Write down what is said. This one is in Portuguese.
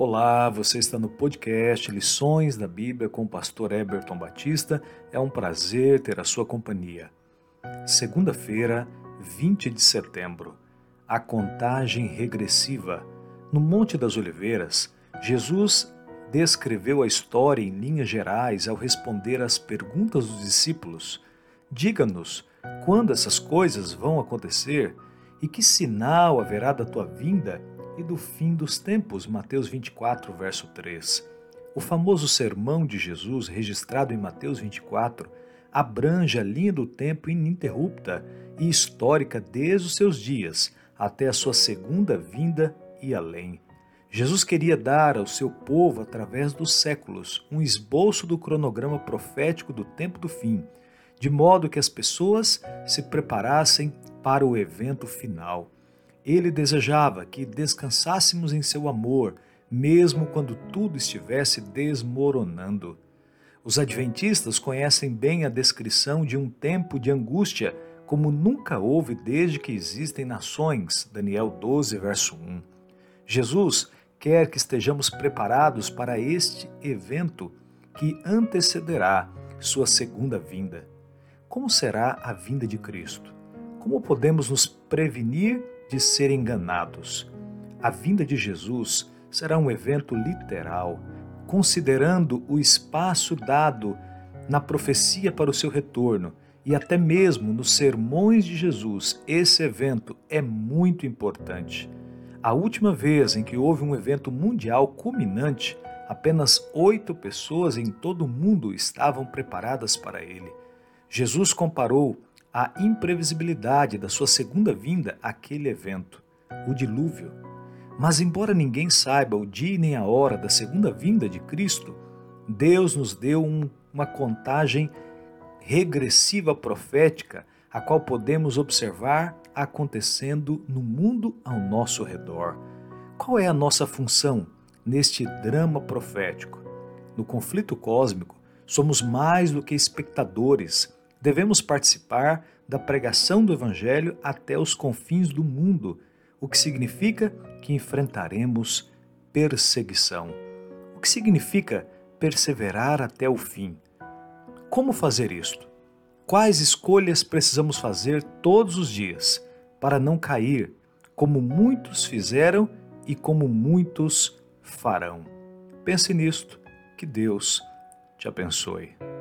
Olá, você está no podcast Lições da Bíblia com o pastor Eberton Batista. É um prazer ter a sua companhia. Segunda-feira, 20 de setembro. A contagem regressiva. No Monte das Oliveiras, Jesus descreveu a história em linhas gerais ao responder às perguntas dos discípulos. Diga-nos quando essas coisas vão acontecer e que sinal haverá da tua vinda e do fim dos tempos, Mateus 24, verso 3. O famoso sermão de Jesus, registrado em Mateus 24, abrange a linha do tempo ininterrupta e histórica desde os seus dias até a sua segunda vinda e além. Jesus queria dar ao seu povo, através dos séculos, um esboço do cronograma profético do tempo do fim, de modo que as pessoas se preparassem para o evento final. Ele desejava que descansássemos em seu amor, mesmo quando tudo estivesse desmoronando. Os adventistas conhecem bem a descrição de um tempo de angústia como nunca houve desde que existem nações. Daniel 12, verso 1. Jesus quer que estejamos preparados para este evento que antecederá sua segunda vinda. Como será a vinda de Cristo? Como podemos nos prevenir de ser enganados. A vinda de Jesus será um evento literal, considerando o espaço dado na profecia para o seu retorno e até mesmo nos sermões de Jesus, esse evento é muito importante. A última vez em que houve um evento mundial culminante, apenas oito pessoas em todo o mundo estavam preparadas para ele. Jesus comparou a imprevisibilidade da sua segunda vinda àquele evento, o dilúvio. Mas, embora ninguém saiba o dia nem a hora da segunda vinda de Cristo, Deus nos deu um, uma contagem regressiva profética, a qual podemos observar acontecendo no mundo ao nosso redor. Qual é a nossa função neste drama profético? No conflito cósmico, somos mais do que espectadores devemos participar da pregação do Evangelho até os confins do mundo, o que significa que enfrentaremos perseguição. O que significa perseverar até o fim? Como fazer isto? Quais escolhas precisamos fazer todos os dias para não cair, como muitos fizeram e como muitos farão? Pense nisto. Que Deus te abençoe.